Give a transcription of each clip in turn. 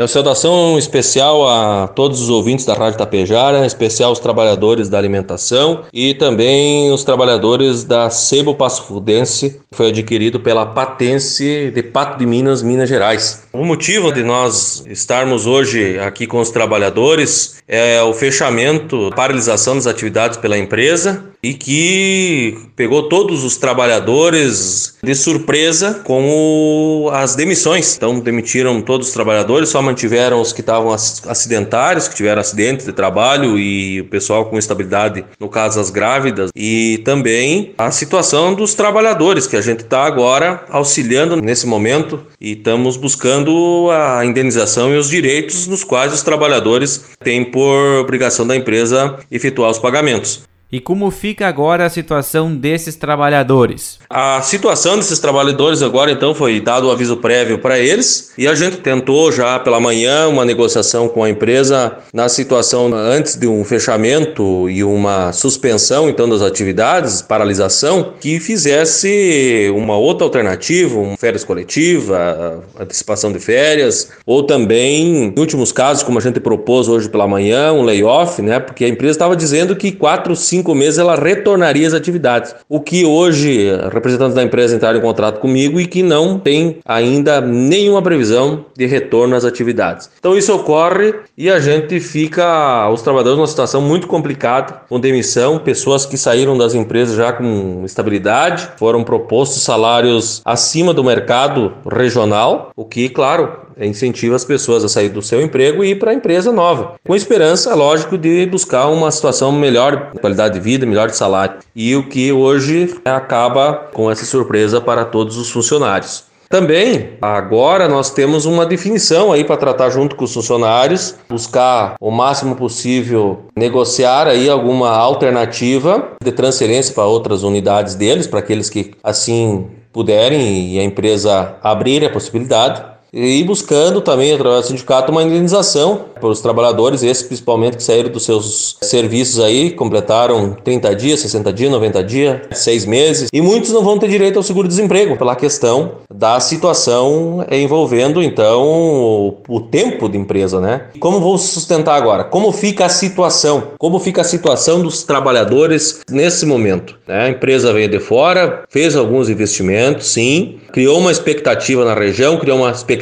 Minha saudação especial a todos os ouvintes da Rádio Tapejara, especial os trabalhadores da alimentação e também os trabalhadores da Sebo Passo Fudense, que foi adquirido pela Patense de Pato de Minas, Minas Gerais. O motivo de nós estarmos hoje aqui com os trabalhadores é o fechamento, paralisação das atividades pela empresa e que pegou todos os trabalhadores de surpresa com as demissões. Então demitiram todos os trabalhadores, só mantiveram os que estavam acidentários, que tiveram acidente de trabalho e o pessoal com estabilidade, no caso as grávidas, e também a situação dos trabalhadores, que a gente está agora auxiliando nesse momento e estamos buscando a indenização e os direitos nos quais os trabalhadores têm por obrigação da empresa efetuar os pagamentos. E como fica agora a situação desses trabalhadores? A situação desses trabalhadores agora então foi dado o aviso prévio para eles e a gente tentou já pela manhã uma negociação com a empresa na situação antes de um fechamento e uma suspensão então das atividades, paralisação, que fizesse uma outra alternativa, uma férias coletiva, antecipação de férias ou também, em últimos casos, como a gente propôs hoje pela manhã, um layoff, né? Porque a empresa estava dizendo que quatro, cinco cinco meses ela retornaria às atividades. O que hoje representantes da empresa entraram em contrato comigo e que não tem ainda nenhuma previsão de retorno às atividades. Então isso ocorre e a gente fica, os trabalhadores, numa situação muito complicada, com demissão, pessoas que saíram das empresas já com estabilidade, foram propostos salários acima do mercado regional, o que, claro, incentiva as pessoas a sair do seu emprego e ir para a empresa nova, com esperança, lógico, de buscar uma situação melhor, qualidade de vida, melhor de salário. E o que hoje acaba com essa surpresa para todos os funcionários. Também, agora nós temos uma definição aí para tratar junto com os funcionários, buscar o máximo possível negociar aí alguma alternativa de transferência para outras unidades deles, para aqueles que assim puderem e a empresa abrir a possibilidade e buscando também, através do sindicato, uma indenização para os trabalhadores, esses principalmente que saíram dos seus serviços aí, completaram 30 dias, 60 dias, 90 dias, 6 meses, e muitos não vão ter direito ao seguro-desemprego pela questão da situação envolvendo, então, o, o tempo de empresa, né? Como vou sustentar agora? Como fica a situação? Como fica a situação dos trabalhadores nesse momento? Né? A empresa veio de fora, fez alguns investimentos, sim, criou uma expectativa na região, criou uma expectativa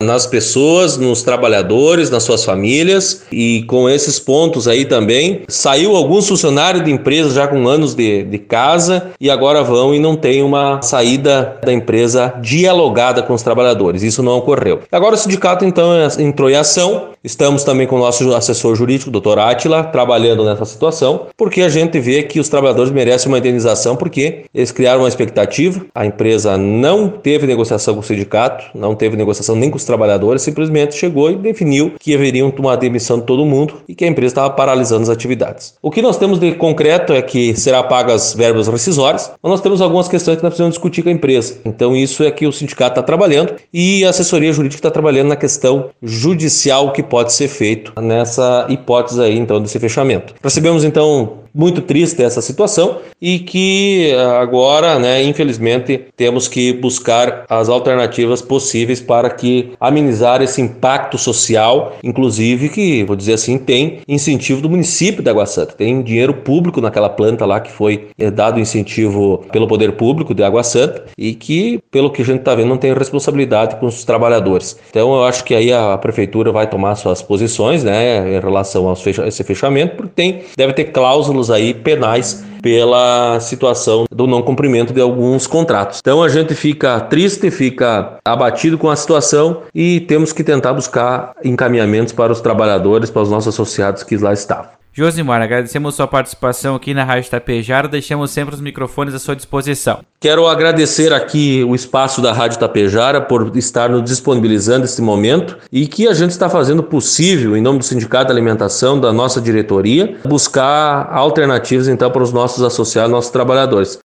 nas pessoas, nos trabalhadores, nas suas famílias e com esses pontos aí também saiu alguns funcionários de empresas já com anos de, de casa e agora vão e não tem uma saída da empresa dialogada com os trabalhadores. Isso não ocorreu. Agora o sindicato então entrou em ação. Estamos também com o nosso assessor jurídico, doutor Atila, trabalhando nessa situação, porque a gente vê que os trabalhadores merecem uma indenização porque eles criaram uma expectativa, a empresa não teve negociação com o sindicato, não teve negociação nem com os trabalhadores, simplesmente chegou e definiu que haveriam tomar demissão de todo mundo e que a empresa estava paralisando as atividades. O que nós temos de concreto é que será pagas verbas rescisórias, mas nós temos algumas questões que nós precisamos discutir com a empresa. Então isso é que o sindicato está trabalhando e a assessoria jurídica está trabalhando na questão judicial que pode ser feito nessa hipótese aí então desse fechamento. Recebemos então muito triste essa situação e que agora, né, infelizmente, temos que buscar as alternativas possíveis para que amenizar esse impacto social, inclusive que, vou dizer assim, tem incentivo do município da Água Santa, tem dinheiro público naquela planta lá que foi eh, dado incentivo pelo poder público de Água Santa e que, pelo que a gente está vendo, não tem responsabilidade com os trabalhadores. Então, eu acho que aí a prefeitura vai tomar suas posições, né, em relação a esse fechamento, porque tem, deve ter cláusulas aí penais pela situação do não cumprimento de alguns contratos. Então a gente fica triste, fica abatido com a situação e temos que tentar buscar encaminhamentos para os trabalhadores, para os nossos associados que lá estavam. Josimar, agradecemos sua participação aqui na Rádio Tapejara, deixamos sempre os microfones à sua disposição. Quero agradecer aqui o espaço da Rádio Tapejara por estar nos disponibilizando esse momento e que a gente está fazendo possível, em nome do Sindicato da Alimentação, da nossa diretoria, buscar alternativas então para os nossos associados, nossos trabalhadores.